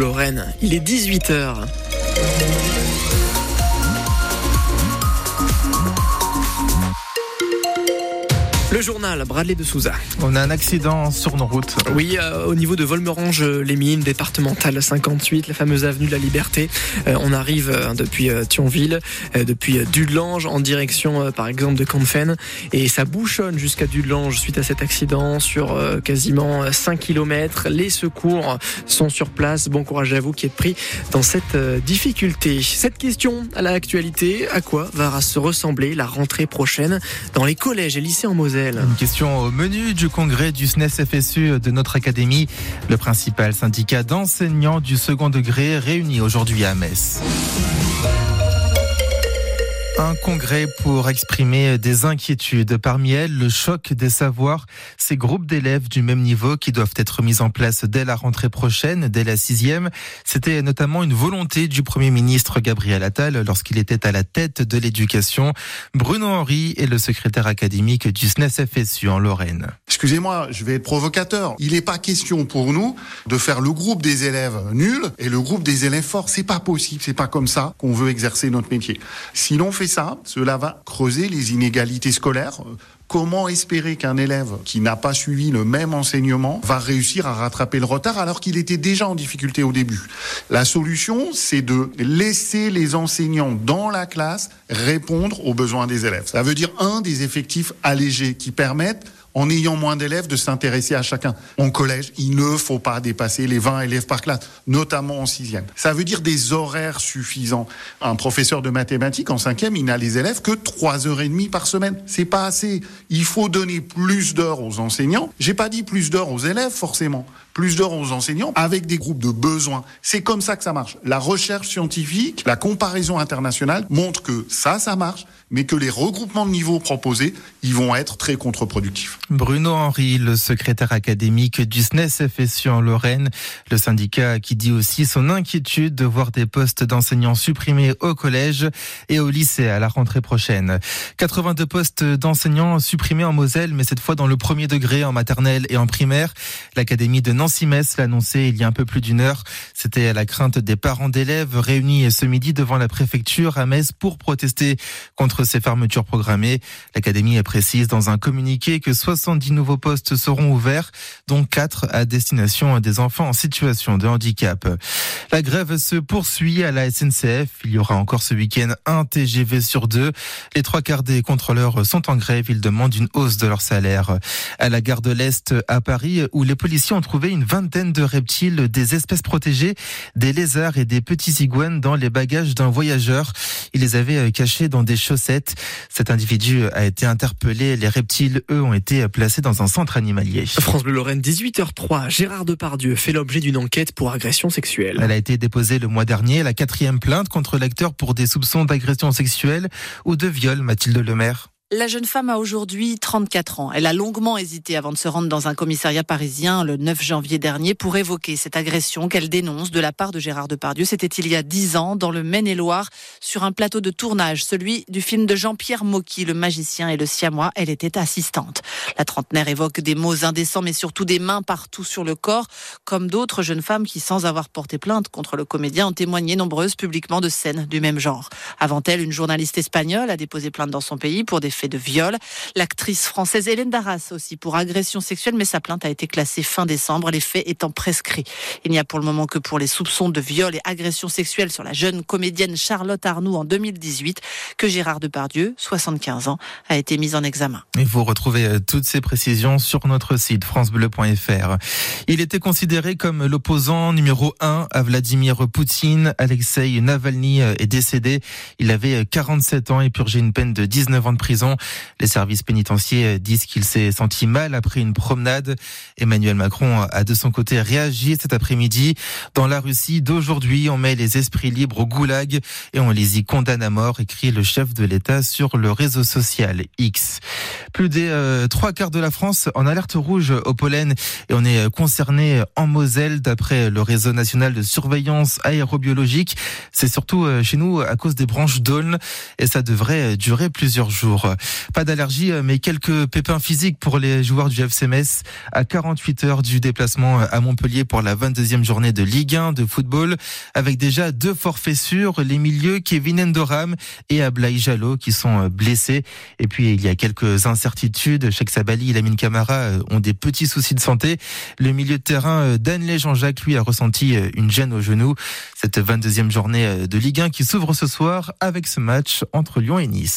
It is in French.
Lorraine. Il est 18h. Le journal, Bradley de Souza. On a un accident sur nos routes. Oui, euh, au niveau de Volmerange-les-Mines, départementale 58, la fameuse avenue de la Liberté. Euh, on arrive euh, depuis Thionville, depuis Dudelange, en direction par exemple de Canfen. Et ça bouchonne jusqu'à Dudelange suite à cet accident sur quasiment 5 km. Les secours sont sur place. Bon courage à vous qui êtes pris dans cette difficulté. Cette question à l'actualité, à quoi va se ressembler la rentrée prochaine dans les collèges et lycées en Moselle? Une question au menu du congrès du SNES FSU de notre académie. Le principal syndicat d'enseignants du second degré réuni aujourd'hui à Metz. Un congrès pour exprimer des inquiétudes. Parmi elles, le choc des savoirs. Ces groupes d'élèves du même niveau qui doivent être mis en place dès la rentrée prochaine, dès la sixième. C'était notamment une volonté du Premier ministre Gabriel Attal lorsqu'il était à la tête de l'éducation. Bruno Henry est le secrétaire académique du SNES FSU en Lorraine. Excusez-moi, je vais être provocateur. Il n'est pas question pour nous de faire le groupe des élèves nuls et le groupe des élèves forts. C'est pas possible. C'est pas comme ça qu'on veut exercer notre métier. Si l'on fait ça, cela va creuser les inégalités scolaires. Comment espérer qu'un élève qui n'a pas suivi le même enseignement va réussir à rattraper le retard alors qu'il était déjà en difficulté au début? La solution, c'est de laisser les enseignants dans la classe répondre aux besoins des élèves. Ça veut dire un des effectifs allégés qui permettent en ayant moins d'élèves, de s'intéresser à chacun. En collège, il ne faut pas dépasser les 20 élèves par classe, notamment en sixième. Ça veut dire des horaires suffisants. Un professeur de mathématiques en cinquième, il n'a les élèves que trois heures et demie par semaine. C'est pas assez. Il faut donner plus d'heures aux enseignants. J'ai pas dit plus d'heures aux élèves, forcément. Plus d'heures aux enseignants avec des groupes de besoins. C'est comme ça que ça marche. La recherche scientifique, la comparaison internationale montre que ça, ça marche, mais que les regroupements de niveaux proposés, ils vont être très contre-productifs. Bruno Henry, le secrétaire académique du SNES FSU en Lorraine, le syndicat qui dit aussi son inquiétude de voir des postes d'enseignants supprimés au collège et au lycée à la rentrée prochaine. 82 postes d'enseignants supprimés en Moselle, mais cette fois dans le premier degré en maternelle et en primaire. L'académie de Nancy-Metz l'a annoncé il y a un peu plus d'une heure. C'était à la crainte des parents d'élèves réunis ce midi devant la préfecture à Metz pour protester contre ces fermetures programmées. L'académie précise dans un communiqué que 70 nouveaux postes seront ouverts, dont 4 à destination des enfants en situation de handicap. La grève se poursuit à la SNCF. Il y aura encore ce week-end un TGV sur deux. Les trois quarts des contrôleurs sont en grève. Ils demandent une hausse de leur salaire. À la gare de l'Est à Paris, où les policiers ont trouvé une vingtaine de reptiles, des espèces protégées, des lézards et des petits iguanes dans les bagages d'un voyageur. Il les avait cachés dans des chaussettes. Cet individu a été interpellé. Les reptiles, eux, ont été placé dans un centre animalier. France Bleu Lorraine, 18h03. Gérard Depardieu fait l'objet d'une enquête pour agression sexuelle. Elle a été déposée le mois dernier, la quatrième plainte contre l'acteur pour des soupçons d'agression sexuelle ou de viol, Mathilde Lemaire. La jeune femme a aujourd'hui 34 ans. Elle a longuement hésité avant de se rendre dans un commissariat parisien le 9 janvier dernier pour évoquer cette agression qu'elle dénonce de la part de Gérard Depardieu. C'était il y a 10 ans dans le Maine-et-Loire sur un plateau de tournage, celui du film de Jean-Pierre Mocky, Le magicien et le siamois. Elle était assistante. La trentenaire évoque des mots indécents mais surtout des mains partout sur le corps, comme d'autres jeunes femmes qui, sans avoir porté plainte contre le comédien, ont témoigné nombreuses publiquement de scènes du même genre. Avant elle, une journaliste espagnole a déposé plainte dans son pays pour des de viol. L'actrice française Hélène Darras aussi pour agression sexuelle, mais sa plainte a été classée fin décembre, les faits étant prescrits. Il n'y a pour le moment que pour les soupçons de viol et agression sexuelle sur la jeune comédienne Charlotte Arnoux en 2018 que Gérard Depardieu, 75 ans, a été mis en examen. Et vous retrouvez euh, toutes ces précisions sur notre site francebleu.fr. Il était considéré comme l'opposant numéro 1 à Vladimir Poutine. Alexei Navalny euh, est décédé. Il avait 47 euh, ans et purgé une peine de 19 ans de prison. Les services pénitentiaires disent qu'il s'est senti mal après une promenade. Emmanuel Macron a de son côté réagi cet après-midi. Dans la Russie d'aujourd'hui, on met les esprits libres au goulag et on les y condamne à mort, écrit le chef de l'État sur le réseau social X. Plus des euh, trois quarts de la France en alerte rouge au pollen et on est concerné en Moselle d'après le réseau national de surveillance aérobiologique. C'est surtout euh, chez nous à cause des branches d'aulne et ça devrait durer plusieurs jours. Pas d'allergie, mais quelques pépins physiques pour les joueurs du FC Metz à 48 heures du déplacement à Montpellier pour la 22e journée de Ligue 1 de football, avec déjà deux forfaits sûrs, les milieux Kevin Endoram et Ablaï Jallo qui sont blessés. Et puis il y a quelques incertitudes. Cheikh Sabali et Lamine Camara ont des petits soucis de santé. Le milieu de terrain Danley Jean-Jacques, lui, a ressenti une gêne au genou. Cette 22e journée de Ligue 1 qui s'ouvre ce soir avec ce match entre Lyon et Nice.